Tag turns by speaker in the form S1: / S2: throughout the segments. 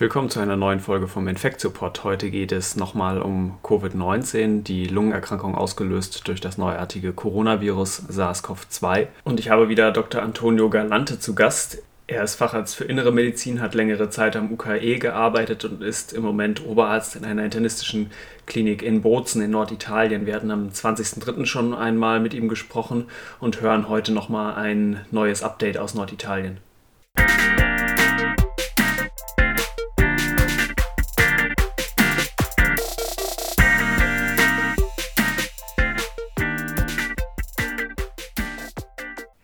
S1: Willkommen zu einer neuen Folge vom Infektsupport. Heute geht es nochmal um Covid-19, die Lungenerkrankung ausgelöst durch das neuartige Coronavirus SARS-CoV-2. Und ich habe wieder Dr. Antonio Galante zu Gast. Er ist Facharzt für Innere Medizin, hat längere Zeit am UKE gearbeitet und ist im Moment Oberarzt in einer internistischen Klinik in Bozen in Norditalien. Wir hatten am 20.03. schon einmal mit ihm gesprochen und hören heute nochmal ein neues Update aus Norditalien.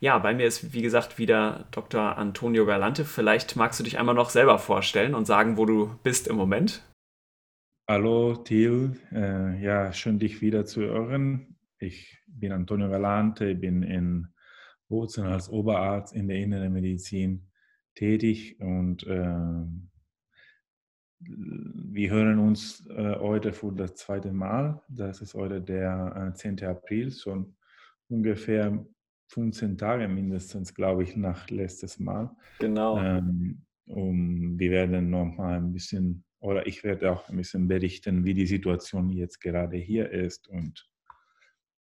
S1: Ja, bei mir ist wie gesagt wieder Dr. Antonio Galante. Vielleicht magst du dich einmal noch selber vorstellen und sagen, wo du bist im Moment.
S2: Hallo Thiel, äh, ja, schön dich wieder zu hören. Ich bin Antonio Galante, bin in Bozen als Oberarzt in der Inneren Medizin tätig und äh, wir hören uns äh, heute für das zweite Mal. Das ist heute der äh, 10. April, so ungefähr 15 Tage mindestens, glaube ich, nach letztes Mal.
S1: Genau.
S2: Ähm, um, wir werden noch mal ein bisschen, oder ich werde auch ein bisschen berichten, wie die Situation jetzt gerade hier ist und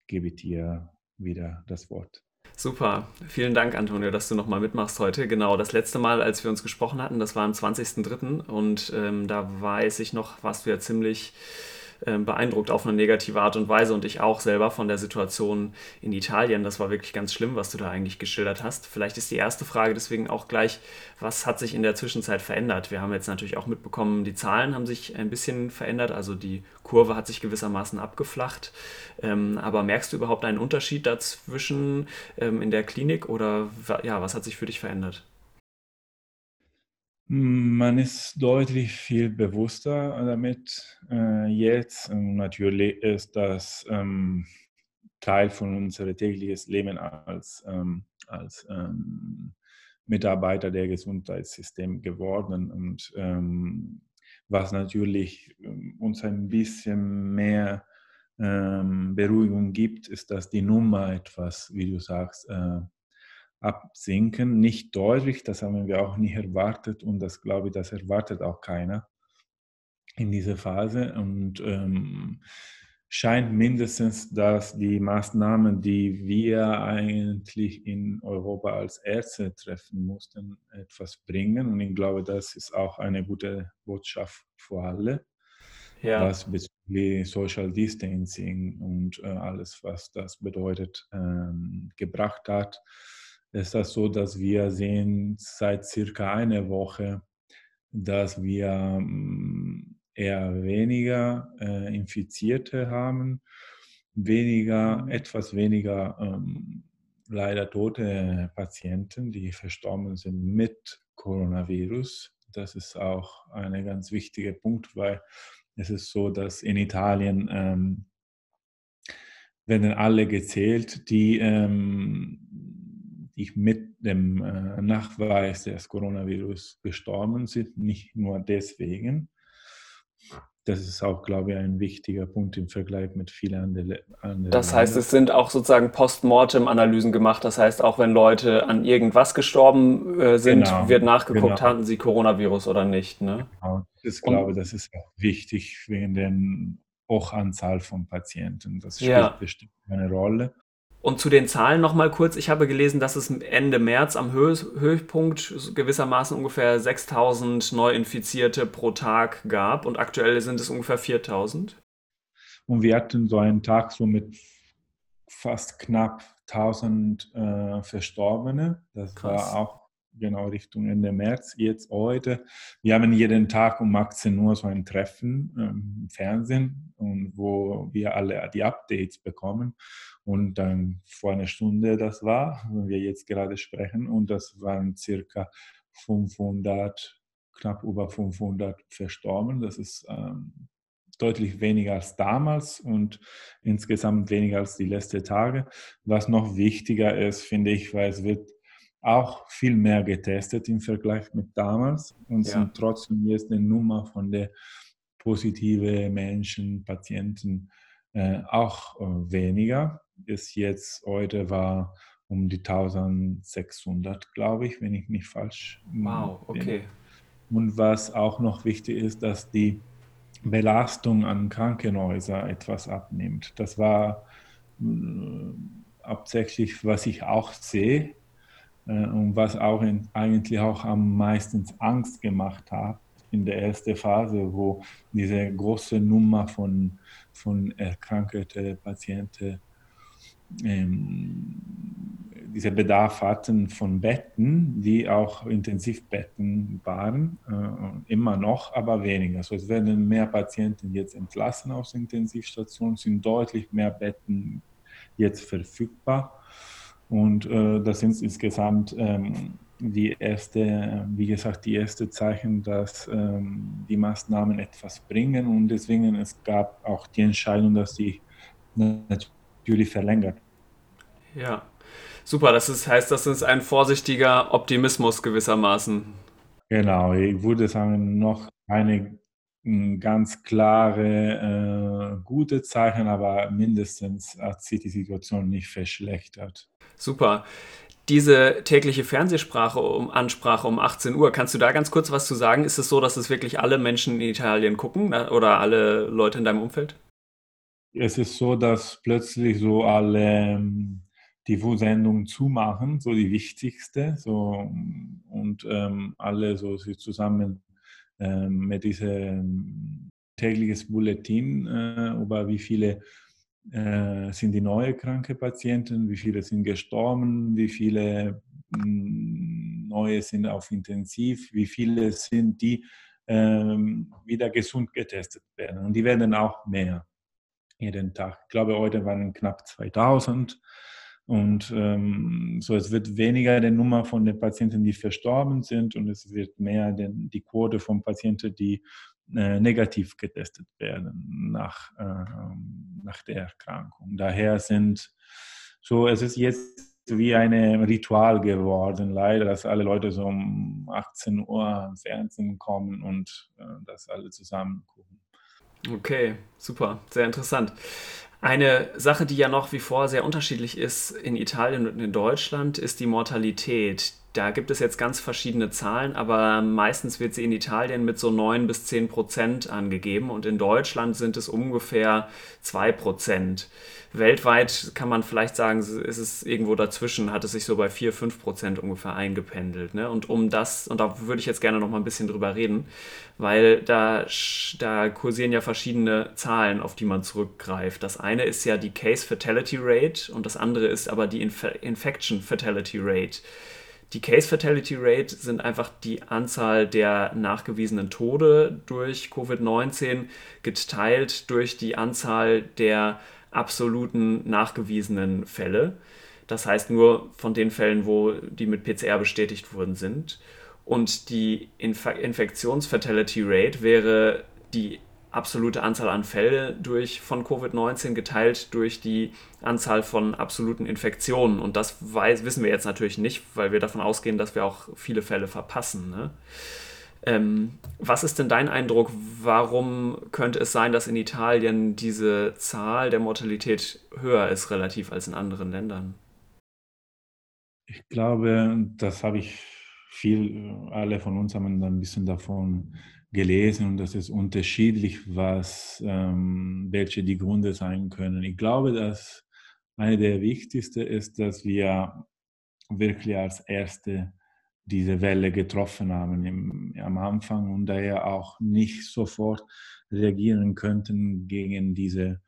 S2: gebe dir wieder das Wort.
S1: Super, vielen Dank, Antonio, dass du nochmal mitmachst heute. Genau, das letzte Mal, als wir uns gesprochen hatten, das war am 20.03. und ähm, da weiß ich noch, warst du ja ziemlich ähm, beeindruckt auf eine negative Art und Weise und ich auch selber von der Situation in Italien. Das war wirklich ganz schlimm, was du da eigentlich geschildert hast. Vielleicht ist die erste Frage deswegen auch gleich, was hat sich in der Zwischenzeit verändert? Wir haben jetzt natürlich auch mitbekommen, die Zahlen haben sich ein bisschen verändert, also die Kurve hat sich gewissermaßen abgeflacht. Ähm, aber merkst du überhaupt einen Unterschied dazwischen ähm, in der Klinik oder ja, was hat sich für dich verändert?
S2: Man ist deutlich viel bewusster damit äh, jetzt. Natürlich ist das ähm, Teil von unserem täglichen Leben als, ähm, als ähm, Mitarbeiter der Gesundheitssystem geworden. Und ähm, was natürlich ähm, uns ein bisschen mehr ähm, Beruhigung gibt, ist, dass die Nummer etwas, wie du sagst, äh, absinken. Nicht deutlich, das haben wir auch nicht erwartet und das glaube ich, das erwartet auch keiner in dieser Phase. Und ähm, scheint mindestens, dass die Maßnahmen, die wir eigentlich in Europa als Ärzte treffen mussten, etwas bringen. Und ich glaube, das ist auch eine gute Botschaft für alle. Ja. Was bezüglich Social Distancing und äh, alles, was das bedeutet, ähm, gebracht hat ist das so, dass wir sehen seit circa einer Woche, dass wir mm, eher weniger äh, Infizierte haben, weniger, mhm. etwas weniger ähm, leider tote Patienten, die verstorben sind mit Coronavirus. Das ist auch ein ganz wichtiger Punkt, weil es ist so, dass in Italien ähm, werden alle gezählt, die ähm, die mit dem äh, Nachweis des Coronavirus gestorben sind, nicht nur deswegen. Das ist auch, glaube ich, ein wichtiger Punkt im Vergleich mit vielen anderen.
S1: Das heißt, es sind auch sozusagen Postmortem-Analysen gemacht. Das heißt, auch wenn Leute an irgendwas gestorben äh, sind, genau, wird nachgeguckt, genau. hatten sie Coronavirus oder nicht. Ne?
S2: Genau. Ich glaube, das ist auch wichtig wegen der Hochanzahl von Patienten. Das spielt ja. bestimmt eine Rolle.
S1: Und zu den Zahlen nochmal kurz. Ich habe gelesen, dass es Ende März am Höh Höchpunkt gewissermaßen ungefähr 6000 Neuinfizierte pro Tag gab und aktuell sind es ungefähr 4000.
S2: Und wir hatten so einen Tag so mit fast knapp 1000 äh, Verstorbene. Das Krass. war auch genau Richtung Ende März, jetzt heute. Wir haben jeden Tag um 18 Uhr so ein Treffen ähm, im Fernsehen, und wo wir alle die Updates bekommen. Und dann vor einer Stunde das war, wenn wir jetzt gerade sprechen, und das waren circa 500, knapp über 500 verstorben. Das ist ähm, deutlich weniger als damals und insgesamt weniger als die letzten Tage. Was noch wichtiger ist, finde ich, weil es wird auch viel mehr getestet im Vergleich mit damals und ja. sind trotzdem jetzt eine Nummer von der positive Menschen, Patienten äh, auch äh, weniger. Bis jetzt heute war um die 1600, glaube ich, wenn ich nicht falsch.
S1: Wow, okay.
S2: Und was auch noch wichtig ist, dass die Belastung an Krankenhäuser etwas abnimmt. Das war äh, hauptsächlich, was ich auch sehe und was auch in, eigentlich auch am meisten Angst gemacht hat in der ersten Phase, wo diese große Nummer von, von erkrankten Patienten ähm, dieser Bedarf hatten von Betten, die auch Intensivbetten waren, äh, immer noch, aber weniger. Also es werden mehr Patienten jetzt entlassen aus Intensivstationen, sind deutlich mehr Betten jetzt verfügbar. Und äh, das sind insgesamt ähm, die erste, wie gesagt, die erste Zeichen, dass ähm, die Maßnahmen etwas bringen. Und deswegen es gab auch die Entscheidung, dass sie natürlich verlängert.
S1: Ja, super. Das ist, heißt, das ist ein vorsichtiger Optimismus gewissermaßen.
S2: Genau, ich würde sagen, noch eine ganz klare, äh, gute Zeichen, aber mindestens hat sich die Situation nicht verschlechtert.
S1: Super. Diese tägliche Fernsehsprache um Ansprache um 18 Uhr, kannst du da ganz kurz was zu sagen? Ist es so, dass es wirklich alle Menschen in Italien gucken oder alle Leute in deinem Umfeld?
S2: Es ist so, dass plötzlich so alle ähm, TV-Sendungen zumachen, so die wichtigste, so und ähm, alle so zusammen ähm, mit diesem tägliches Bulletin äh, über wie viele äh, sind die neue kranke Patienten, wie viele sind gestorben, wie viele mh, hm, neue sind auf Intensiv, wie viele sind die ähm, wieder gesund getestet werden. Und die werden auch mehr jeden Tag. Ich glaube, heute waren knapp 2000. Und ähm, so, es wird weniger die Nummer von den Patienten, die verstorben sind, und es wird mehr den, die Quote von Patienten, die äh, negativ getestet werden nach, äh, nach der Erkrankung. Daher sind so, es ist jetzt wie ein Ritual geworden, leider, dass alle Leute so um 18 Uhr am Fernsehen kommen und äh, das alle zusammen gucken.
S1: Okay, super, sehr interessant. Eine Sache, die ja noch wie vor sehr unterschiedlich ist in Italien und in Deutschland, ist die Mortalität. Da gibt es jetzt ganz verschiedene Zahlen, aber meistens wird sie in Italien mit so 9 bis 10 Prozent angegeben und in Deutschland sind es ungefähr 2 Prozent. Weltweit kann man vielleicht sagen, ist es irgendwo dazwischen, hat es sich so bei 4, 5 Prozent ungefähr eingependelt. Ne? Und um das, und da würde ich jetzt gerne noch mal ein bisschen drüber reden, weil da, da kursieren ja verschiedene Zahlen, auf die man zurückgreift. Das eine ist ja die Case Fatality Rate und das andere ist aber die Inf Infection Fatality Rate. Die Case Fatality Rate sind einfach die Anzahl der nachgewiesenen Tode durch Covid-19 geteilt durch die Anzahl der absoluten nachgewiesenen Fälle. Das heißt nur von den Fällen, wo die mit PCR bestätigt worden sind. Und die Inf Infektions-Fatality Rate wäre die absolute Anzahl an Fällen durch, von Covid-19 geteilt durch die Anzahl von absoluten Infektionen. Und das weiß, wissen wir jetzt natürlich nicht, weil wir davon ausgehen, dass wir auch viele Fälle verpassen. Ne? Ähm, was ist denn dein Eindruck? Warum könnte es sein, dass in Italien diese Zahl der Mortalität höher ist relativ als in anderen Ländern?
S2: Ich glaube, das habe ich viel, alle von uns haben ein bisschen davon gelesen und das ist unterschiedlich, was, ähm, welche die Gründe sein können. Ich glaube, dass eine der wichtigsten ist, dass wir wirklich als Erste diese Welle getroffen haben im, am Anfang und daher auch nicht sofort reagieren könnten gegen diese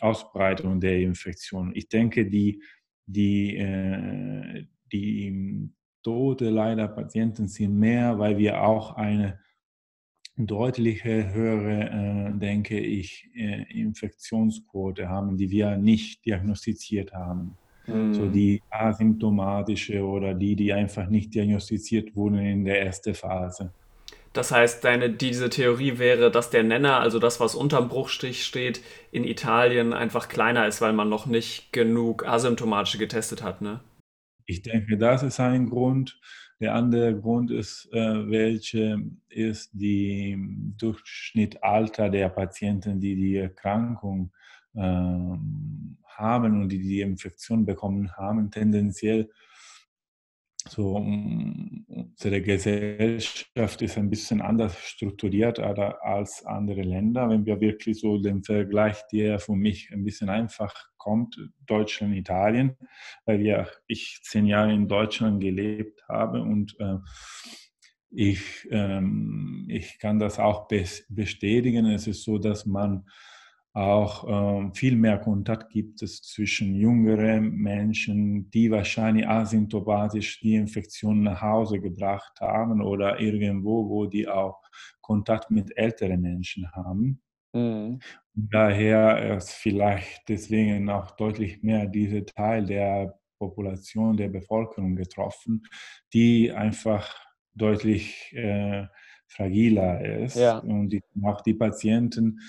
S2: Ausbreitung der Infektion. Ich denke, die, die, äh, die Tote leider Patienten sind mehr, weil wir auch eine deutliche höhere, äh, denke ich, äh, Infektionsquote haben, die wir nicht diagnostiziert haben. Mhm. So die asymptomatische oder die, die einfach nicht diagnostiziert wurden in der ersten Phase.
S1: Das heißt, deine, diese Theorie wäre, dass der Nenner, also das, was unterm Bruchstich steht, in Italien einfach kleiner ist, weil man noch nicht genug asymptomatische getestet hat, ne?
S2: Ich denke, das ist ein Grund. Der andere Grund ist, äh, welche ist die Durchschnittalter der Patienten, die die Erkrankung äh, haben und die die Infektion bekommen haben, tendenziell so unsere Gesellschaft ist ein bisschen anders strukturiert als andere Länder. Wenn wir wirklich so den Vergleich, der für mich ein bisschen einfach kommt, Deutschland, Italien, weil ja ich zehn Jahre in Deutschland gelebt habe und äh, ich, ähm, ich kann das auch bestätigen. Es ist so, dass man auch ähm, viel mehr Kontakt gibt es zwischen jüngeren Menschen, die wahrscheinlich asymptomatisch die Infektion nach Hause gebracht haben oder irgendwo, wo die auch Kontakt mit älteren Menschen haben. Mhm. Daher ist vielleicht deswegen auch deutlich mehr dieser Teil der Population, der Bevölkerung getroffen, die einfach deutlich äh, fragiler ist. Ja. Und die, auch die Patienten,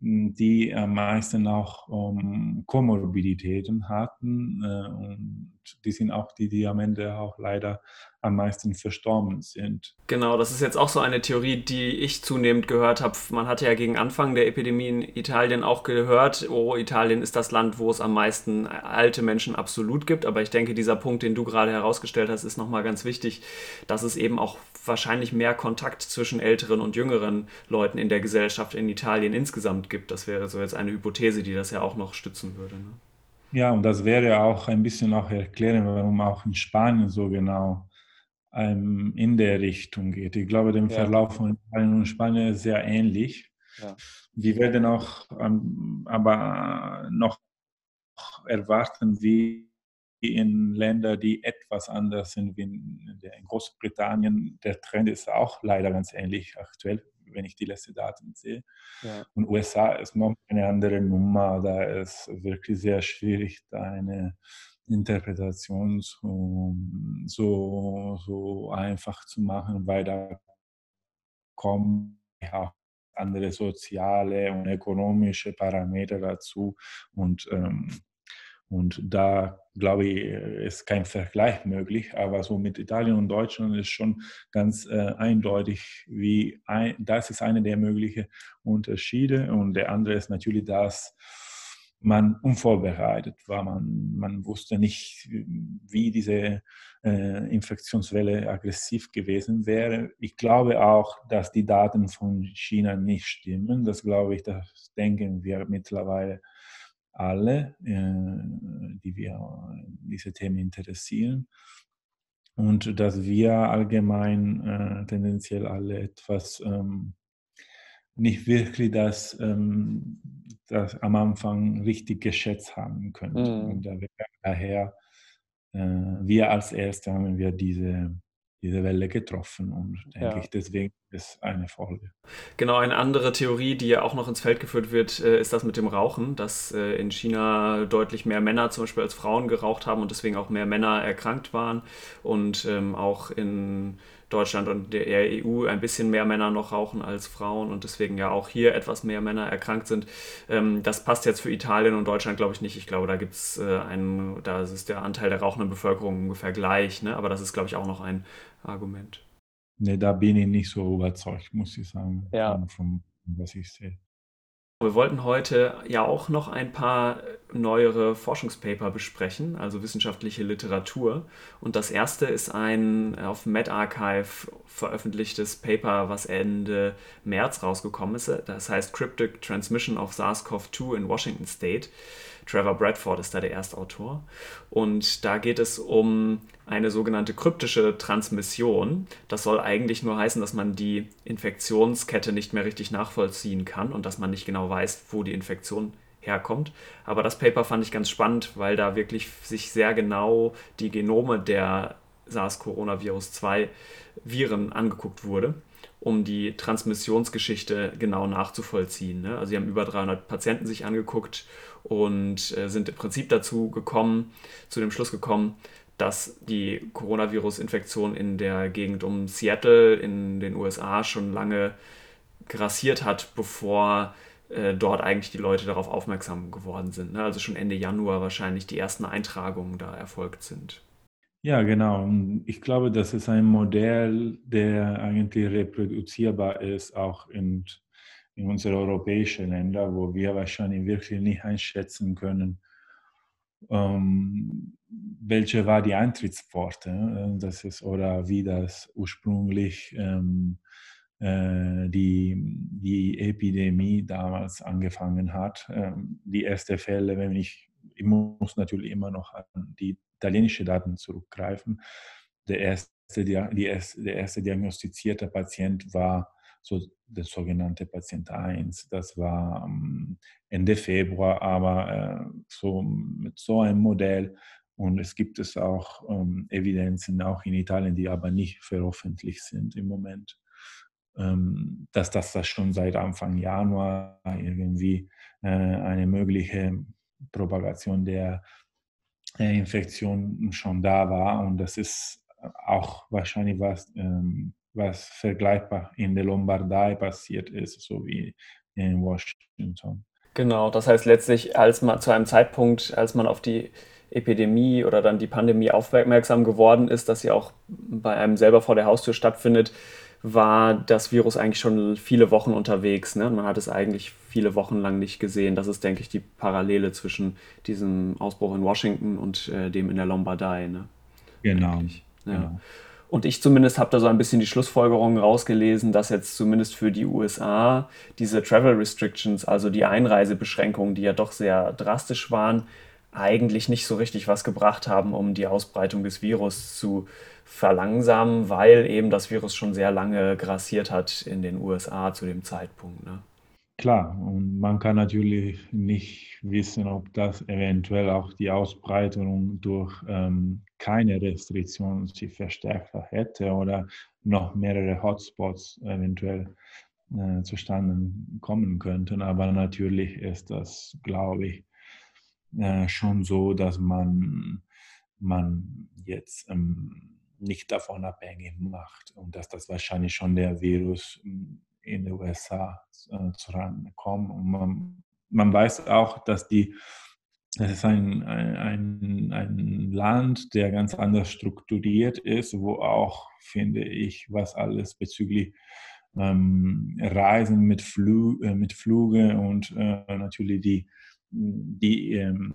S2: die am meisten auch um, Komorbiditäten hatten. Äh, und die sind auch die, die am Ende auch leider am meisten verstorben sind.
S1: Genau, das ist jetzt auch so eine Theorie, die ich zunehmend gehört habe. Man hatte ja gegen Anfang der Epidemie in Italien auch gehört, oh, Italien ist das Land, wo es am meisten alte Menschen absolut gibt. Aber ich denke, dieser Punkt, den du gerade herausgestellt hast, ist nochmal ganz wichtig, dass es eben auch wahrscheinlich mehr Kontakt zwischen älteren und jüngeren Leuten in der Gesellschaft in Italien insgesamt gibt. Das wäre so jetzt eine Hypothese, die das ja auch noch stützen würde. Ne?
S2: Ja, und das wäre auch ein bisschen auch erklären, warum auch in Spanien so genau ähm, in der Richtung geht. Ich glaube, der ja. Verlauf von Italien und Spanien ist sehr ähnlich. Ja. Wir werden auch ähm, aber noch erwarten, wie in Ländern, die etwas anders sind, wie in, in Großbritannien. Der Trend ist auch leider ganz ähnlich aktuell wenn ich die letzten Daten sehe. Ja. Und USA ist noch eine andere Nummer. Da ist wirklich sehr schwierig, da eine Interpretation so, so, so einfach zu machen, weil da kommen ja andere soziale und ökonomische Parameter dazu. Und ähm, und da, glaube ich, ist kein Vergleich möglich. Aber so mit Italien und Deutschland ist schon ganz äh, eindeutig, wie ein, das ist einer der möglichen Unterschiede. Und der andere ist natürlich, dass man unvorbereitet war. Man, man wusste nicht, wie diese äh, Infektionswelle aggressiv gewesen wäre. Ich glaube auch, dass die Daten von China nicht stimmen. Das glaube ich, das denken wir mittlerweile alle, äh, die wir diese Themen interessieren. Und dass wir allgemein äh, tendenziell alle etwas ähm, nicht wirklich das, ähm, das am Anfang richtig geschätzt haben können. Mhm. Und daher, äh, wir als Erste haben wir diese diese Welle getroffen und denke ja. ich, deswegen ist eine Folge.
S1: Genau, eine andere Theorie, die ja auch noch ins Feld geführt wird, äh, ist das mit dem Rauchen, dass äh, in China deutlich mehr Männer zum Beispiel als Frauen geraucht haben und deswegen auch mehr Männer erkrankt waren und ähm, auch in Deutschland und der EU ein bisschen mehr Männer noch rauchen als Frauen und deswegen ja auch hier etwas mehr Männer erkrankt sind. Ähm, das passt jetzt für Italien und Deutschland, glaube ich, nicht. Ich glaube, da gibt es äh, einen, da ist der Anteil der rauchenden Bevölkerung ungefähr gleich, ne? aber das ist, glaube ich, auch noch ein Argument.
S2: Ne, da bin ich nicht so überzeugt, muss ich sagen, ja. von, von was ich sehe.
S1: Wir wollten heute ja auch noch ein paar neuere Forschungspaper besprechen, also wissenschaftliche Literatur. Und das erste ist ein auf medRxiv veröffentlichtes Paper, was Ende März rausgekommen ist. Das heißt Cryptic Transmission of SARS-CoV-2 in Washington State. Trevor Bradford ist da der Erstautor. Und da geht es um eine sogenannte kryptische Transmission. Das soll eigentlich nur heißen, dass man die Infektionskette nicht mehr richtig nachvollziehen kann und dass man nicht genau weiß, wo die Infektion herkommt. Aber das Paper fand ich ganz spannend, weil da wirklich sich sehr genau die Genome der SARS-Coronavirus 2 Viren angeguckt wurde um die Transmissionsgeschichte genau nachzuvollziehen. Ne? Also sie haben über 300 Patienten sich angeguckt und äh, sind im Prinzip dazu gekommen, zu dem Schluss gekommen, dass die Coronavirus-Infektion in der Gegend um Seattle in den USA schon lange grassiert hat, bevor äh, dort eigentlich die Leute darauf aufmerksam geworden sind. Ne? Also schon Ende Januar wahrscheinlich die ersten Eintragungen da erfolgt sind.
S2: Ja, genau. Ich glaube, das ist ein Modell, der eigentlich reproduzierbar ist, auch in, in unsere europäischen Länder, wo wir wahrscheinlich wirklich nicht einschätzen können, ähm, welche war die Eintrittspforte, äh, das ist, oder wie das ursprünglich ähm, äh, die, die Epidemie damals angefangen hat. Ähm, die ersten Fälle, wenn ich, ich muss natürlich immer noch an die italienische Daten zurückgreifen. Der erste, die der erste diagnostizierte Patient war so der sogenannte Patient 1. Das war ähm, Ende Februar, aber äh, so mit so einem Modell. Und es gibt es auch ähm, Evidenzen, auch in Italien, die aber nicht veröffentlicht sind im Moment, dass das, das schon seit Anfang Januar irgendwie äh, eine mögliche Propagation der äh, Infektion schon da war. Und das ist auch wahrscheinlich was, ähm, was vergleichbar in der Lombardei passiert ist, so wie in Washington.
S1: Genau, das heißt letztlich, als man zu einem Zeitpunkt, als man auf die Epidemie oder dann die Pandemie aufmerksam geworden ist, dass sie auch bei einem selber vor der Haustür stattfindet, war das Virus eigentlich schon viele Wochen unterwegs. Ne? Man hat es eigentlich viele Wochen lang nicht gesehen. Das ist, denke ich, die Parallele zwischen diesem Ausbruch in Washington und äh, dem in der Lombardei. Ne?
S2: Genau.
S1: Ja. genau. Und ich zumindest habe da so ein bisschen die Schlussfolgerung rausgelesen, dass jetzt zumindest für die USA diese Travel Restrictions, also die Einreisebeschränkungen, die ja doch sehr drastisch waren, eigentlich nicht so richtig was gebracht haben, um die Ausbreitung des Virus zu verlangsamen, weil eben das Virus schon sehr lange grassiert hat in den USA zu dem Zeitpunkt. Ne?
S2: Klar, und man kann natürlich nicht wissen, ob das eventuell auch die Ausbreitung durch ähm, keine Restriktionen sich verstärkt hätte oder noch mehrere Hotspots eventuell äh, zustande kommen könnten. Aber natürlich ist das, glaube ich, äh, schon so, dass man, man jetzt ähm, nicht davon abhängig macht und dass das wahrscheinlich schon der Virus in den USA äh, zurankommen. Und man, man weiß auch, dass die es ist ein, ein, ein Land, der ganz anders strukturiert ist, wo auch, finde ich, was alles bezüglich ähm, Reisen mit, Flü äh, mit Flüge und äh, natürlich die, die, ähm,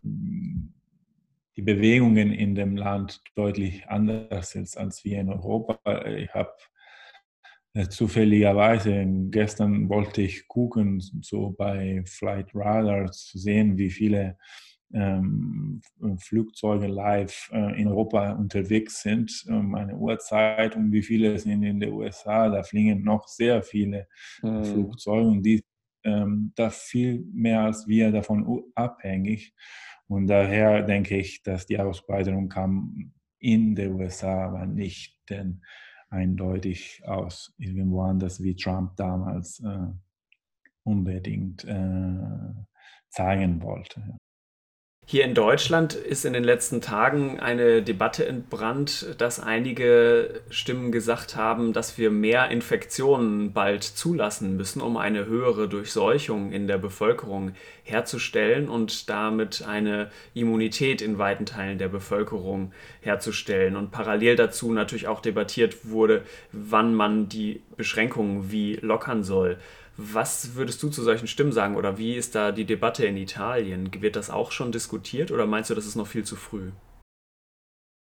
S2: die Bewegungen in dem Land deutlich anders sind als wir in Europa. Ich habe äh, zufälligerweise, gestern wollte ich gucken, so bei Flight Radar zu sehen, wie viele ähm, Flugzeuge live äh, in Europa unterwegs sind. Ähm, eine Uhrzeit und wie viele sind in den USA. Da fliegen noch sehr viele mhm. Flugzeuge und die ähm, da viel mehr als wir davon abhängig. Und daher denke ich, dass die Ausbreitung kam in den USA, aber nicht denn eindeutig aus irgendwo anders, wie Trump damals äh, unbedingt äh, zeigen wollte.
S1: Hier in Deutschland ist in den letzten Tagen eine Debatte entbrannt, dass einige Stimmen gesagt haben, dass wir mehr Infektionen bald zulassen müssen, um eine höhere Durchseuchung in der Bevölkerung herzustellen und damit eine Immunität in weiten Teilen der Bevölkerung herzustellen. Und parallel dazu natürlich auch debattiert wurde, wann man die Beschränkungen wie lockern soll. Was würdest du zu solchen Stimmen sagen oder wie ist da die Debatte in Italien? Wird das auch schon diskutiert oder meinst du, das ist noch viel zu früh?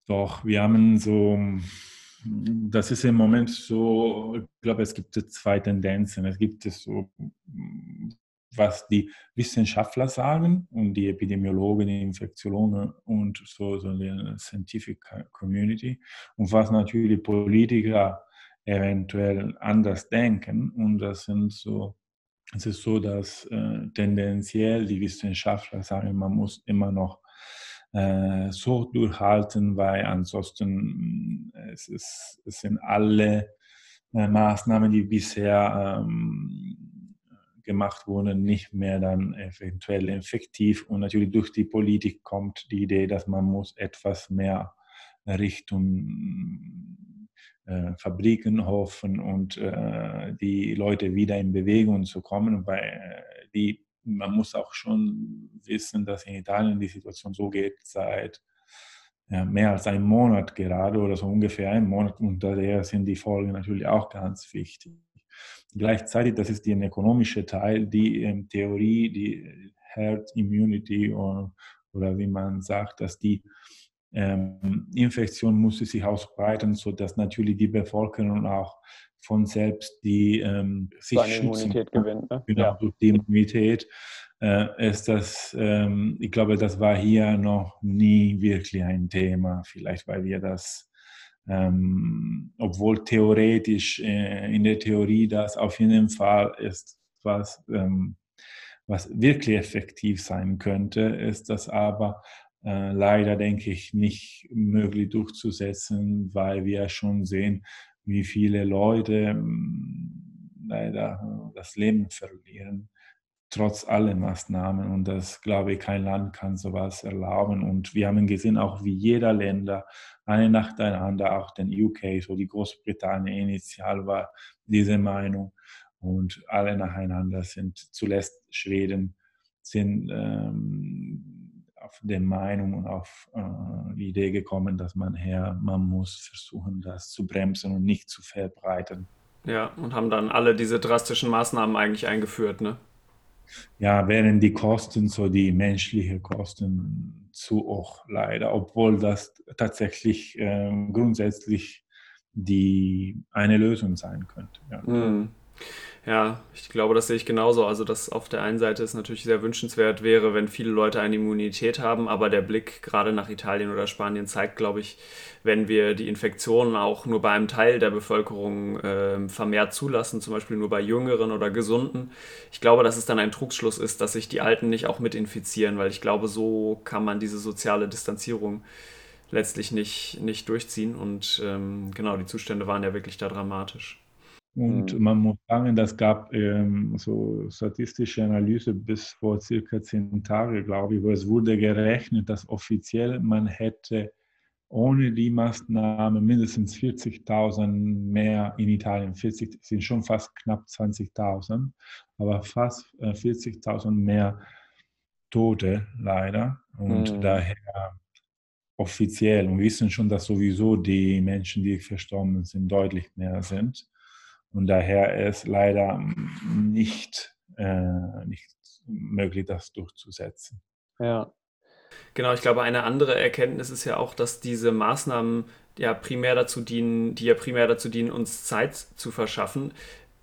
S2: Doch, wir haben so, das ist im Moment so, ich glaube, es gibt zwei Tendenzen. Es gibt so, was die Wissenschaftler sagen und die Epidemiologen, die Infektionen und so, so die Scientific Community und was natürlich Politiker eventuell anders denken. Und das sind so, es ist so, dass äh, tendenziell die Wissenschaftler sagen, man muss immer noch äh, so durchhalten, weil ansonsten äh, es, ist, es sind alle äh, Maßnahmen, die bisher ähm, gemacht wurden, nicht mehr dann eventuell effektiv. Und natürlich durch die Politik kommt die Idee, dass man muss etwas mehr Richtung Fabriken hoffen und äh, die Leute wieder in Bewegung zu kommen. Weil äh, die, man muss auch schon wissen, dass in Italien die Situation so geht seit ja, mehr als einem Monat gerade oder so ungefähr einen Monat und daher sind die Folgen natürlich auch ganz wichtig. Gleichzeitig, das ist der ökonomische Teil, die in Theorie die Herd Immunity und oder wie man sagt, dass die ähm, Infektion muss sich ausbreiten, sodass natürlich die Bevölkerung auch von selbst die ähm, sich
S1: Seine schützen Immunität gewinnt. Ne?
S2: Genau, ja. durch die Immunität äh, ist das, ähm, ich glaube, das war hier noch nie wirklich ein Thema. Vielleicht, weil wir das, ähm, obwohl theoretisch äh, in der Theorie das auf jeden Fall ist, was, ähm, was wirklich effektiv sein könnte, ist das aber äh, leider, denke ich, nicht möglich durchzusetzen, weil wir schon sehen, wie viele Leute ähm, leider äh, das Leben verlieren, trotz aller Maßnahmen. Und das, glaube ich, kein Land kann sowas erlauben. Und wir haben gesehen, auch wie jeder Länder, eine nacheinander, auch den UK, so die Großbritannien initial war diese Meinung. Und alle nacheinander sind zuletzt Schweden, sind ähm, auf der Meinung und auf äh, die Idee gekommen, dass man her, man muss versuchen, das zu bremsen und nicht zu verbreiten.
S1: Ja, und haben dann alle diese drastischen Maßnahmen eigentlich eingeführt, ne?
S2: Ja, wären die Kosten, so die menschlichen Kosten, zu hoch leider, obwohl das tatsächlich äh, grundsätzlich die eine Lösung sein könnte. Ja.
S1: Mm. Ja, ich glaube, das sehe ich genauso. Also, dass auf der einen Seite es natürlich sehr wünschenswert wäre, wenn viele Leute eine Immunität haben, aber der Blick gerade nach Italien oder Spanien zeigt, glaube ich, wenn wir die Infektionen auch nur bei einem Teil der Bevölkerung äh, vermehrt zulassen, zum Beispiel nur bei Jüngeren oder Gesunden, ich glaube, dass es dann ein Trugschluss ist, dass sich die Alten nicht auch mit infizieren, weil ich glaube, so kann man diese soziale Distanzierung letztlich nicht, nicht durchziehen. Und ähm, genau, die Zustände waren ja wirklich da dramatisch.
S2: Und mhm. man muss sagen, das gab ähm, so statistische Analyse bis vor circa zehn Tagen, glaube ich, wo es wurde gerechnet, dass offiziell man hätte ohne die Maßnahme mindestens 40.000 mehr in Italien. 40 sind schon fast knapp 20.000, aber fast äh, 40.000 mehr Tote leider. Und mhm. daher offiziell und wissen schon, dass sowieso die Menschen, die verstorben sind, deutlich mehr sind. Und daher ist leider nicht, äh, nicht möglich, das durchzusetzen.
S1: Ja. Genau, ich glaube, eine andere Erkenntnis ist ja auch, dass diese Maßnahmen ja primär dazu dienen, die ja primär dazu dienen, uns Zeit zu verschaffen,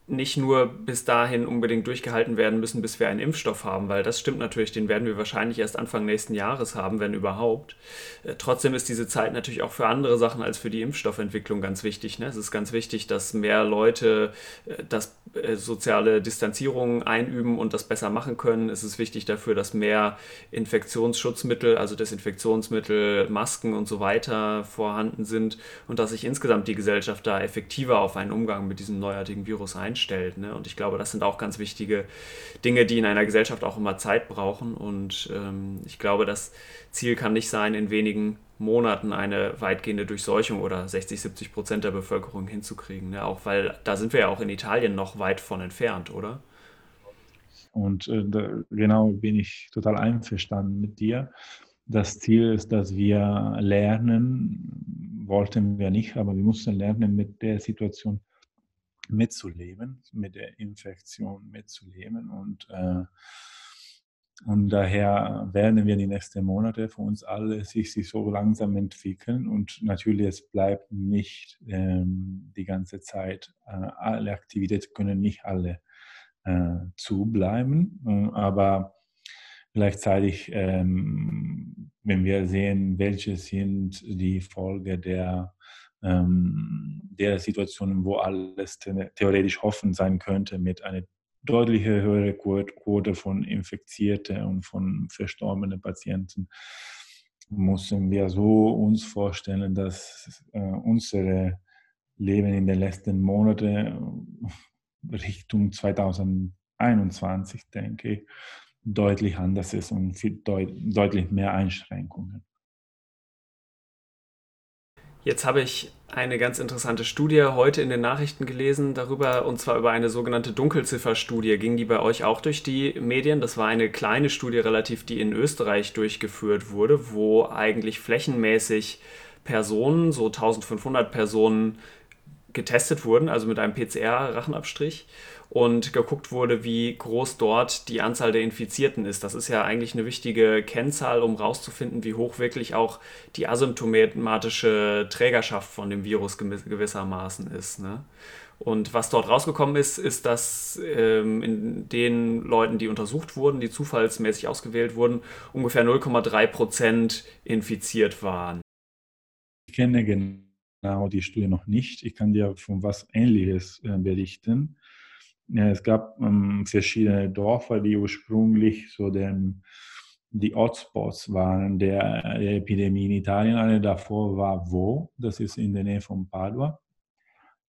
S1: nicht nur bis dahin unbedingt durchgehalten werden müssen, bis wir einen Impfstoff haben, weil das stimmt natürlich, den werden wir wahrscheinlich erst Anfang nächsten Jahres haben, wenn überhaupt. Äh, trotzdem ist diese Zeit natürlich auch für andere Sachen als für die Impfstoffentwicklung ganz wichtig. Ne? Es ist ganz wichtig, dass mehr Leute äh, das äh, soziale Distanzierung einüben und das besser machen können. Es ist wichtig dafür, dass mehr Infektionsschutzmittel, also Desinfektionsmittel, Masken und so weiter vorhanden sind und dass sich insgesamt die Gesellschaft da effektiver auf einen Umgang mit diesem neuartigen Virus einstellt einstellt. Ne? Und ich glaube, das sind auch ganz wichtige Dinge, die in einer Gesellschaft auch immer Zeit brauchen. Und ähm, ich glaube, das Ziel kann nicht sein, in wenigen Monaten eine weitgehende Durchseuchung oder 60, 70 Prozent der Bevölkerung hinzukriegen. Ne? Auch weil da sind wir ja auch in Italien noch weit von entfernt, oder?
S2: Und äh, da, genau bin ich total einverstanden mit dir. Das Ziel ist, dass wir lernen, wollten wir nicht, aber wir mussten lernen, mit der Situation mitzuleben, mit der Infektion mitzuleben. Und, äh, und daher werden wir die nächsten Monate für uns alle sich, sich so langsam entwickeln. Und natürlich, es bleibt nicht ähm, die ganze Zeit, äh, alle Aktivitäten können nicht alle äh, zubleiben, äh, aber gleichzeitig, ähm, wenn wir sehen, welche sind die Folgen der ähm, der Situationen, wo alles theoretisch offen sein könnte, mit einer deutlich höheren Quote von Infizierten und von verstorbenen Patienten, müssen wir so uns vorstellen, dass äh, unsere Leben in den letzten Monaten Richtung 2021, denke ich, deutlich anders ist und viel, deut, deutlich mehr Einschränkungen.
S1: Jetzt habe ich eine ganz interessante Studie heute in den Nachrichten gelesen darüber, und zwar über eine sogenannte Dunkelzifferstudie. Ging die bei euch auch durch die Medien? Das war eine kleine Studie relativ, die in Österreich durchgeführt wurde, wo eigentlich flächenmäßig Personen, so 1500 Personen, getestet wurden, also mit einem PCR-Rachenabstrich und geguckt wurde, wie groß dort die Anzahl der Infizierten ist. Das ist ja eigentlich eine wichtige Kennzahl, um herauszufinden, wie hoch wirklich auch die asymptomatische Trägerschaft von dem Virus gewissermaßen ist. Ne? Und was dort rausgekommen ist, ist, dass ähm, in den Leuten, die untersucht wurden, die zufallsmäßig ausgewählt wurden, ungefähr 0,3 Prozent infiziert waren.
S2: Ich kenne genau die Studie noch nicht. Ich kann dir von was Ähnliches äh, berichten. Es gab ähm, verschiedene Dörfer, die ursprünglich so den, die Hotspots waren der, der Epidemie in Italien. Eine davor war Wo, das ist in der Nähe von Padua.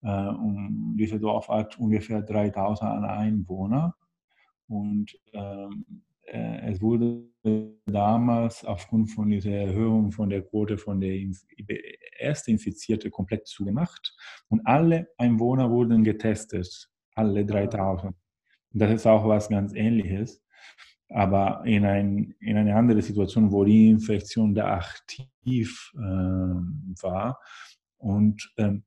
S2: Äh, und dieses Dorf hat ungefähr 3000 Einwohner. Und ähm, äh, es wurde damals aufgrund von dieser Erhöhung von der Quote von der Erstinfizierten komplett zugemacht. Und alle Einwohner wurden getestet alle 3000. Das ist auch was ganz Ähnliches. Aber in, ein, in eine andere Situation, wo die Infektion da aktiv äh, war. Und ähm,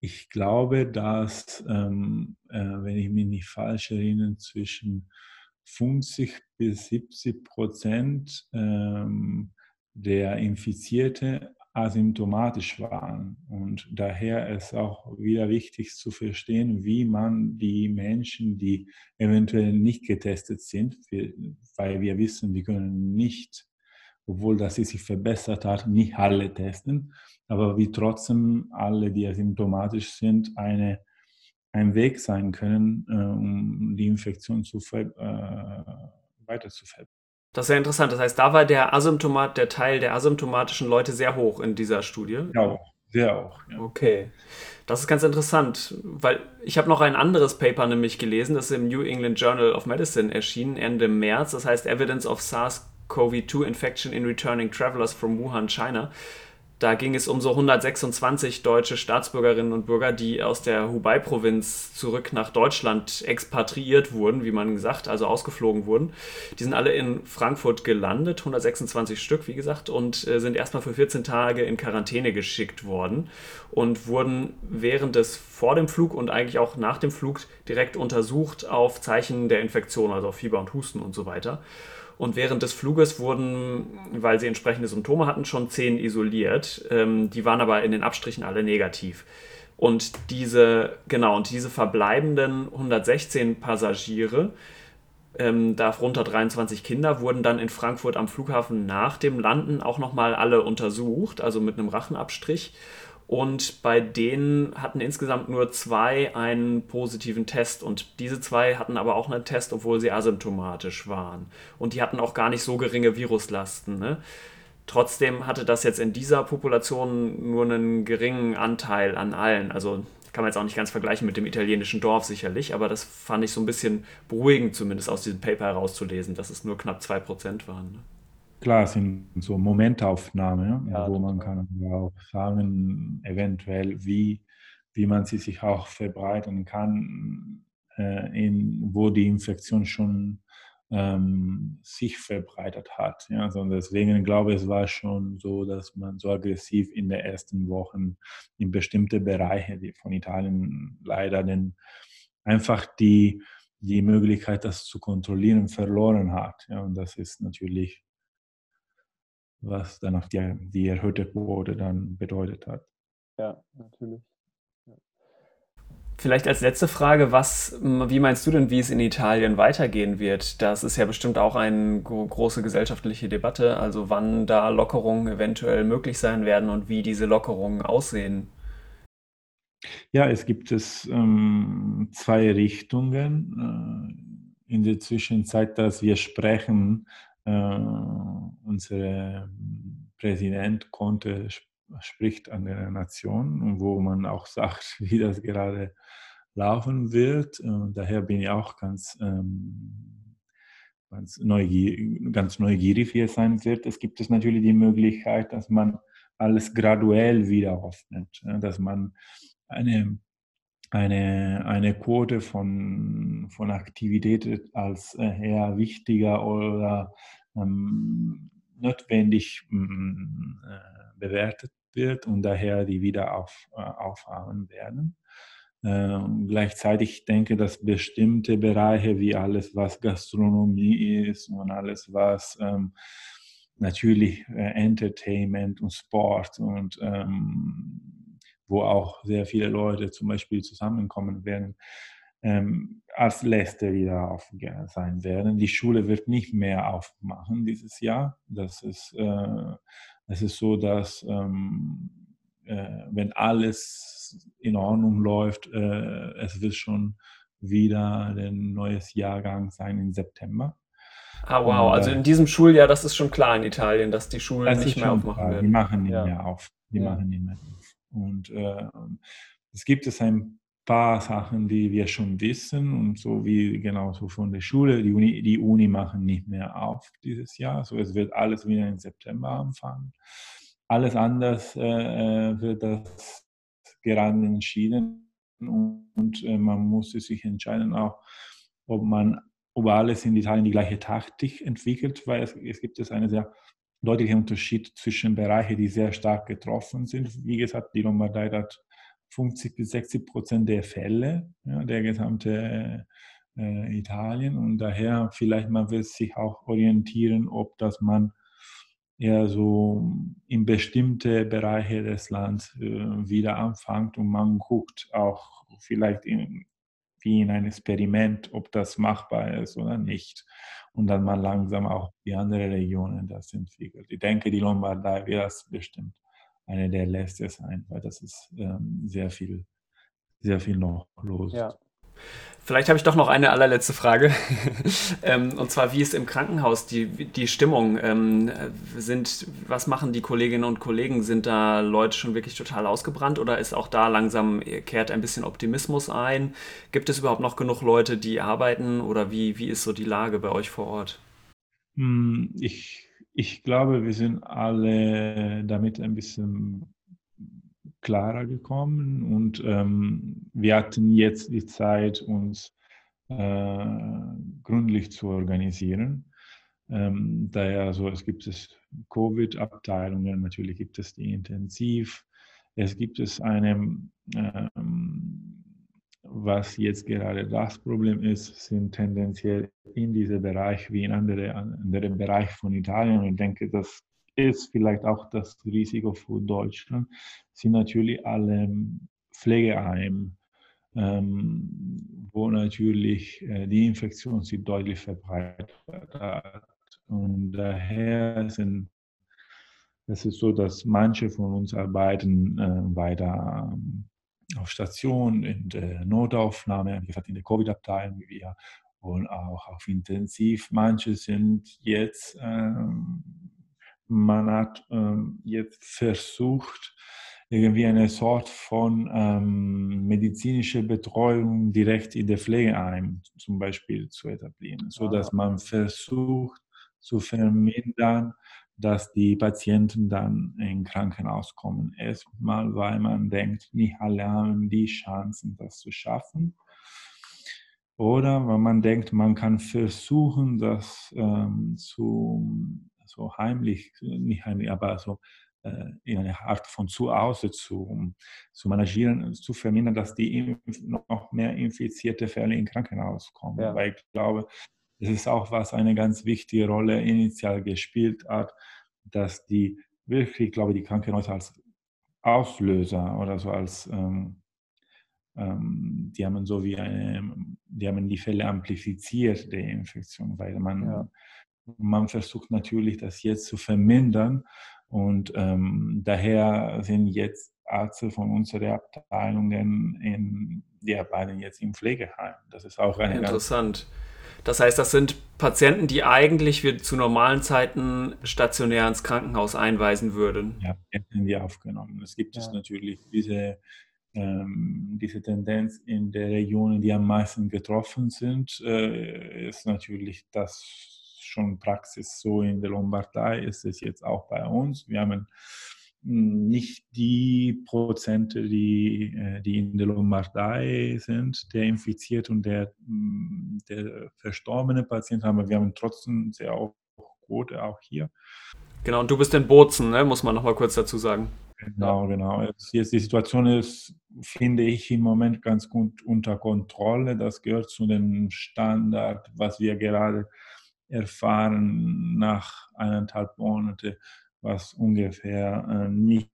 S2: ich glaube, dass, ähm, äh, wenn ich mich nicht falsch erinnere, zwischen 50 bis 70 Prozent ähm, der Infizierten asymptomatisch waren. Und daher ist auch wieder wichtig zu verstehen, wie man die Menschen, die eventuell nicht getestet sind, weil wir wissen, wir können nicht, obwohl das sich verbessert hat, nicht alle testen, aber wie trotzdem alle, die asymptomatisch sind, eine, ein Weg sein können, äh, um die Infektion zu ver, äh, weiter zu.
S1: Das ist ja interessant. Das heißt, da war der Asymptomat, der Teil der asymptomatischen Leute sehr hoch in dieser Studie.
S2: Ja, auch. Sehr auch.
S1: Ja. Okay. Das ist ganz interessant, weil ich habe noch ein anderes Paper nämlich gelesen, das ist im New England Journal of Medicine erschienen, Ende März. Das heißt Evidence of SARS-CoV-2 Infection in Returning Travelers from Wuhan, China. Da ging es um so 126 deutsche Staatsbürgerinnen und Bürger, die aus der Hubei-Provinz zurück nach Deutschland expatriiert wurden, wie man gesagt, also ausgeflogen wurden. Die sind alle in Frankfurt gelandet, 126 Stück, wie gesagt, und äh, sind erstmal für 14 Tage in Quarantäne geschickt worden und wurden während des vor dem Flug und eigentlich auch nach dem Flug direkt untersucht auf Zeichen der Infektion, also auf Fieber und Husten und so weiter. Und während des Fluges wurden, weil sie entsprechende Symptome hatten, schon zehn isoliert. Ähm, die waren aber in den Abstrichen alle negativ. Und diese, genau, und diese verbleibenden 116 Passagiere, ähm, darunter 23 Kinder, wurden dann in Frankfurt am Flughafen nach dem Landen auch nochmal alle untersucht, also mit einem Rachenabstrich. Und bei denen hatten insgesamt nur zwei einen positiven Test. Und diese zwei hatten aber auch einen Test, obwohl sie asymptomatisch waren. Und die hatten auch gar nicht so geringe Viruslasten. Ne? Trotzdem hatte das jetzt in dieser Population nur einen geringen Anteil an allen. Also kann man jetzt auch nicht ganz vergleichen mit dem italienischen Dorf sicherlich, aber das fand ich so ein bisschen beruhigend, zumindest aus diesem Paper herauszulesen, dass es nur knapp 2% waren. Ne?
S2: Klar, es sind so Momentaufnahmen, ja, wo man kann auch sagen, eventuell, wie, wie man sie sich auch verbreiten kann, äh, in, wo die Infektion schon ähm, sich verbreitet hat. Ja, also deswegen glaube ich, es war schon so, dass man so aggressiv in den ersten Wochen in bestimmte Bereiche von Italien leider den, einfach die, die Möglichkeit, das zu kontrollieren, verloren hat. Ja, und das ist natürlich was dann auch die, die erhöhte Quote dann bedeutet hat.
S1: Ja, natürlich. Vielleicht als letzte Frage, was, wie meinst du denn, wie es in Italien weitergehen wird? Das ist ja bestimmt auch eine große gesellschaftliche Debatte, also wann da Lockerungen eventuell möglich sein werden und wie diese Lockerungen aussehen.
S2: Ja, es gibt es ähm, zwei Richtungen. Äh, in der Zwischenzeit, dass wir sprechen, äh, unser Präsident Conte spricht an der Nation, wo man auch sagt, wie das gerade laufen wird. Und daher bin ich auch ganz, ähm, ganz, neugierig, ganz neugierig, wie es sein wird. Es gibt es natürlich die Möglichkeit, dass man alles graduell wieder öffnet, dass man eine eine, eine Quote von, von Aktivität als äh, eher wichtiger oder ähm, notwendig mm, äh, bewertet wird und daher die wieder auf, äh, auffahren werden. Äh, gleichzeitig denke, dass bestimmte Bereiche wie alles, was Gastronomie ist und alles, was ähm, natürlich äh, Entertainment und Sport und ähm, wo auch sehr viele Leute zum Beispiel zusammenkommen werden, ähm, als letzte wieder auf sein werden. Die Schule wird nicht mehr aufmachen dieses Jahr. Das ist, äh, es ist so, dass ähm, äh, wenn alles in Ordnung läuft, äh, es wird schon wieder ein neues Jahrgang sein im September.
S1: Ah, wow. Und, also in diesem Schuljahr, das ist schon klar in Italien, dass die Schulen nicht mehr aufmachen klar. werden.
S2: Die machen nicht ja. mehr auf. Die ja. machen nicht mehr auf. Und äh, es gibt es ein paar Sachen, die wir schon wissen und so wie genauso von der Schule. Die Uni, die Uni machen nicht mehr auf dieses Jahr. So es wird alles wieder im September anfangen. Alles anders äh, äh wird das gerade entschieden und, und äh, man muss sich entscheiden auch, ob man ob alles in Italien die gleiche Taktik entwickelt, weil es, es gibt es einen sehr deutlichen Unterschied zwischen Bereichen, die sehr stark getroffen sind. Wie gesagt, die Lombardei hat 50 bis 60 Prozent der Fälle, ja, der gesamte äh, Italien. Und daher vielleicht man will sich auch orientieren, ob das man eher so in bestimmte Bereiche des Landes äh, wieder anfängt und man guckt auch vielleicht in, wie in ein Experiment, ob das machbar ist oder nicht. Und dann mal langsam auch die anderen Regionen das entwickelt. Ich denke, die Lombardei wird das bestimmt eine der letzten sein, weil das ist ähm, sehr viel, sehr viel noch los.
S1: Ja. Vielleicht habe ich doch noch eine allerletzte Frage. ähm, und zwar, wie ist im Krankenhaus die, die Stimmung? Ähm, sind, was machen die Kolleginnen und Kollegen? Sind da Leute schon wirklich total ausgebrannt oder ist auch da langsam, kehrt ein bisschen Optimismus ein? Gibt es überhaupt noch genug Leute, die arbeiten oder wie, wie ist so die Lage bei euch vor Ort?
S2: Hm, ich, ich glaube, wir sind alle damit ein bisschen klarer gekommen und ähm, wir hatten jetzt die Zeit, uns äh, gründlich zu organisieren. Ähm, daher also es gibt es Covid-Abteilungen, natürlich gibt es die Intensiv, es gibt es eine, ähm, was jetzt gerade das Problem ist, sind tendenziell in diesem Bereich wie in anderen andere Bereichen von Italien. Ich denke, das ist vielleicht auch das Risiko für Deutschland, sind natürlich alle Pflegeheime, ähm, wo natürlich äh, die Infektion sich deutlich verbreitet hat. Und daher sind es ist so, dass manche von uns arbeiten äh, weiter ähm, auf Station, in der Notaufnahme, wie gesagt, in der Covid-Abteilung, wie wir, und auch auf Intensiv. Manche sind jetzt ähm, man hat ähm, jetzt versucht, irgendwie eine Sort von ähm, medizinischer Betreuung direkt in der Pflegeheim zum Beispiel zu etablieren, sodass ah. man versucht zu vermindern, dass die Patienten dann in Krankenhaus kommen. Erstmal, weil man denkt, nicht alle haben die Chancen, das zu schaffen. Oder weil man denkt, man kann versuchen, das ähm, zu so heimlich, nicht heimlich, aber so äh, in einer Art von zu Hause zu, zu managieren, zu vermindern, dass die noch mehr infizierte Fälle in Krankenhaus kommen. Ja. Weil ich glaube, das ist auch, was eine ganz wichtige Rolle initial gespielt hat, dass die wirklich, ich glaube, die Krankenhäuser als Auslöser oder so als ähm, ähm, die haben so wie eine, die haben die Fälle amplifiziert der Infektion, weil man ja man versucht natürlich, das jetzt zu vermindern. Und ähm, daher sind jetzt Ärzte von unseren Abteilungen in, die arbeiten jetzt im Pflegeheim. Das ist auch
S1: eine Interessant. Das heißt, das sind Patienten, die eigentlich wir zu normalen Zeiten stationär ins Krankenhaus einweisen würden.
S2: Ja, hätten wir aufgenommen. Es gibt ja. es natürlich diese, ähm, diese Tendenz in den Regionen, die am meisten getroffen sind, äh, ist natürlich das schon Praxis so in der Lombardei, ist es jetzt auch bei uns. Wir haben hm, nicht die Prozente, die, äh, die in der Lombardei sind, der infiziert und der, hm, der verstorbene Patient haben. Wir haben trotzdem sehr hohe Quote auch hier.
S1: Genau, und du bist in Bozen, ne? muss man noch mal kurz dazu sagen.
S2: Genau, genau. Jetzt die Situation ist, finde ich, im Moment ganz gut unter Kontrolle. Das gehört zu dem Standard, was wir gerade erfahren nach eineinhalb Monaten, was ungefähr äh, nicht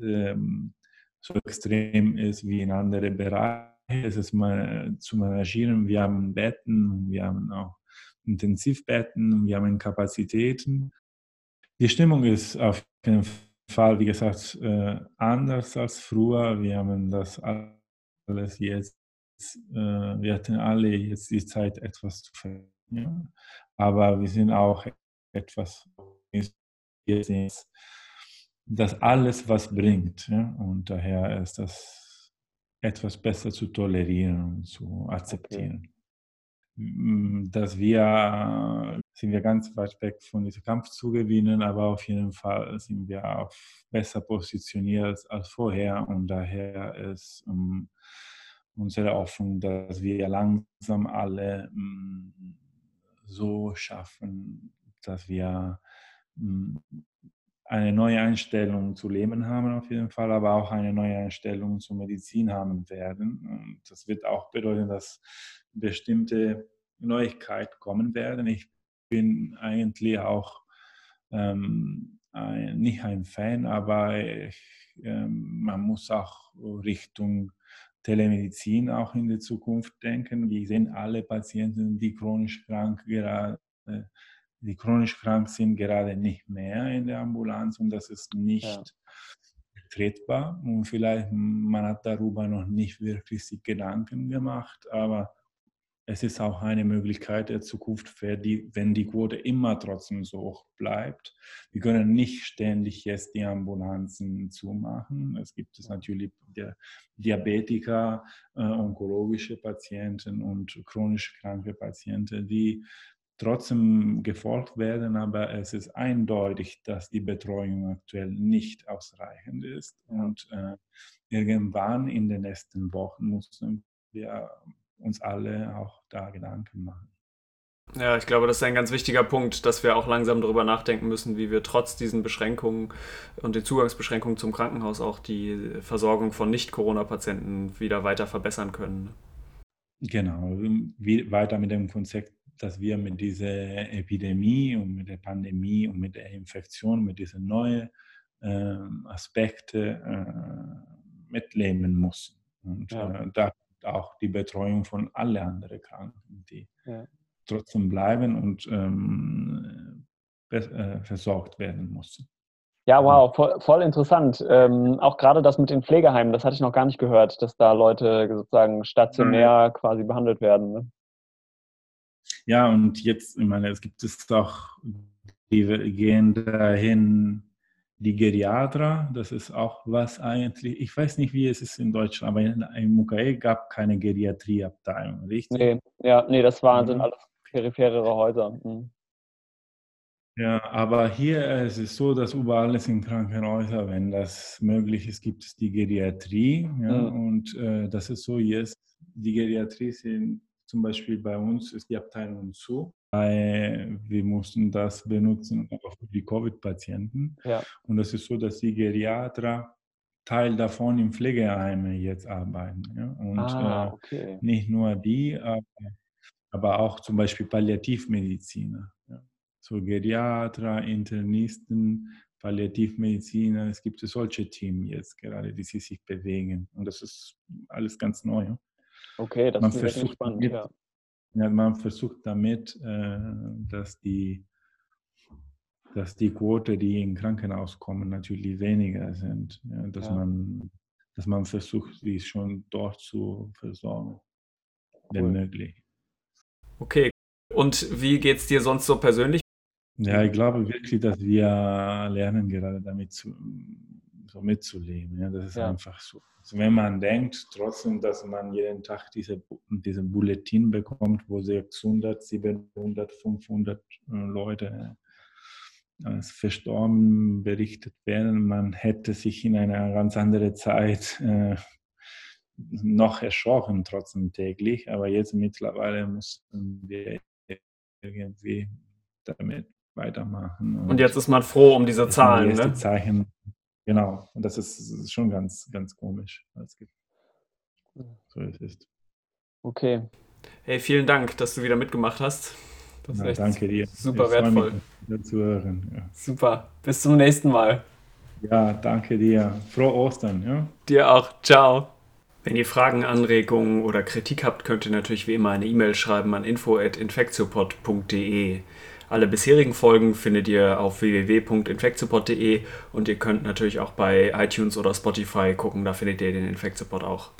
S2: ähm, so extrem ist wie in anderen Bereichen. Es ist mal zu managieren. Wir haben Betten, wir haben auch Intensivbetten, wir haben Kapazitäten. Die Stimmung ist auf jeden Fall, wie gesagt, äh, anders als früher. Wir haben das alles jetzt, äh, wir hatten alle jetzt die Zeit, etwas zu verändern. Aber wir sind auch etwas, das alles was bringt. Ja? Und daher ist das etwas besser zu tolerieren und zu akzeptieren. Okay. Dass wir, sind wir ganz weit weg von diesem Kampf zu gewinnen, aber auf jeden Fall sind wir auch besser positioniert als vorher und daher ist um, unsere Hoffnung, dass wir langsam alle mm, so schaffen, dass wir mm, eine neue Einstellung zu Leben haben auf jeden Fall, aber auch eine neue Einstellung zur Medizin haben werden. Und das wird auch bedeuten, dass bestimmte Neuigkeiten kommen werden. Ich bin eigentlich auch ähm, ein, nicht ein Fan, aber ich, ähm, man muss auch Richtung Telemedizin auch in der Zukunft denken. Wir sehen alle Patienten, die chronisch krank gerade die chronisch krank sind, gerade nicht mehr in der Ambulanz und das ist nicht ja. Und vielleicht man hat darüber noch nicht wirklich sich Gedanken gemacht, aber es ist auch eine Möglichkeit der Zukunft, wenn die Quote immer trotzdem so hoch bleibt. Wir können nicht ständig jetzt die Ambulanzen zumachen. Es gibt es natürlich Diabetiker, äh, onkologische Patienten und chronisch kranke Patienten, die trotzdem gefolgt werden, aber es ist eindeutig, dass die Betreuung aktuell nicht ausreichend ist. Und äh, irgendwann in den nächsten Wochen müssen wir uns alle auch da Gedanken machen.
S1: Ja, ich glaube, das ist ein ganz wichtiger Punkt, dass wir auch langsam darüber nachdenken müssen, wie wir trotz diesen Beschränkungen und den Zugangsbeschränkungen zum Krankenhaus auch die Versorgung von Nicht-Corona-Patienten wieder weiter verbessern können.
S2: Genau, wie weiter mit dem Konzept dass wir mit dieser Epidemie und mit der Pandemie und mit der Infektion, mit diesen neuen äh, Aspekten äh, mitleben müssen. Und ja. äh, da auch die Betreuung von allen anderen Kranken, die ja. trotzdem bleiben und ähm, äh, versorgt werden müssen.
S1: Ja, wow, voll, voll interessant. Ähm, auch gerade das mit den Pflegeheimen, das hatte ich noch gar nicht gehört, dass da Leute sozusagen stationär quasi behandelt werden. Ne?
S2: Ja, und jetzt, ich meine, es gibt es doch, die gehen dahin, die Geriater, das ist auch was eigentlich, ich weiß nicht, wie es ist in Deutschland, aber in, in UKE gab keine Geriatrieabteilung, richtig?
S1: Nee, ja, nee, das waren, sind alles peripherere Häuser. Mhm.
S2: Ja, aber hier ist es so, dass überall ist in Krankenhäusern, wenn das möglich ist, gibt es die Geriatrie. Ja, mhm. Und äh, das ist so jetzt, die Geriatrie sind zum Beispiel bei uns ist die Abteilung zu. Wir mussten das benutzen auch für die Covid-Patienten. Ja. Und es ist so, dass die Geriater Teil davon im Pflegeheime jetzt arbeiten. Ja? Und ah, äh, okay. äh, nicht nur die, aber, aber, auch zum Beispiel Palliativmediziner. Ja? So Geriater, Internisten, Palliativmediziner. Es gibt solche Teams jetzt gerade, die sich bewegen. Und das ist alles ganz neu.
S1: Okay, das
S2: man ist versucht spannend, damit, ja. Ja. Man versucht damit, äh, dass die dass die Quote, die im Krankenhaus kommen, natürlich weniger sind. Ja, dass, ja. Man, dass man versucht, sie schon dort zu versorgen, cool. wenn möglich.
S1: Okay. Und wie geht es dir sonst so persönlich?
S2: Ja, ich glaube wirklich, dass wir lernen gerade damit zu, so mitzuleben. Ja, das ist ja. einfach so. Also wenn man denkt, trotzdem, dass man jeden Tag diese, diese Bulletin bekommt, wo 600, 700, 500 Leute als verstorben berichtet werden, man hätte sich in einer ganz anderen Zeit äh, noch erschrocken, trotzdem täglich. Aber jetzt mittlerweile müssen wir irgendwie damit weitermachen.
S1: Und, und jetzt ist man froh um diese Zahlen,
S2: ne? Zeichen. Genau. Und das ist, das ist schon ganz, ganz komisch. So es ist.
S1: Okay. Hey, vielen Dank, dass du wieder mitgemacht hast.
S2: Das ja, danke dir.
S1: Super ich wertvoll.
S2: Mich, zu hören. Ja.
S1: Super. Bis zum nächsten Mal.
S2: Ja, danke dir. Frohe Ostern. Ja?
S1: Dir auch. Ciao. Wenn ihr Fragen, Anregungen oder Kritik habt, könnt ihr natürlich wie immer eine E-Mail schreiben an info.infectiopod.de. Alle bisherigen Folgen findet ihr auf www.infectiopod.de und ihr könnt natürlich auch bei iTunes oder Spotify gucken, da findet ihr den Infectiopod auch.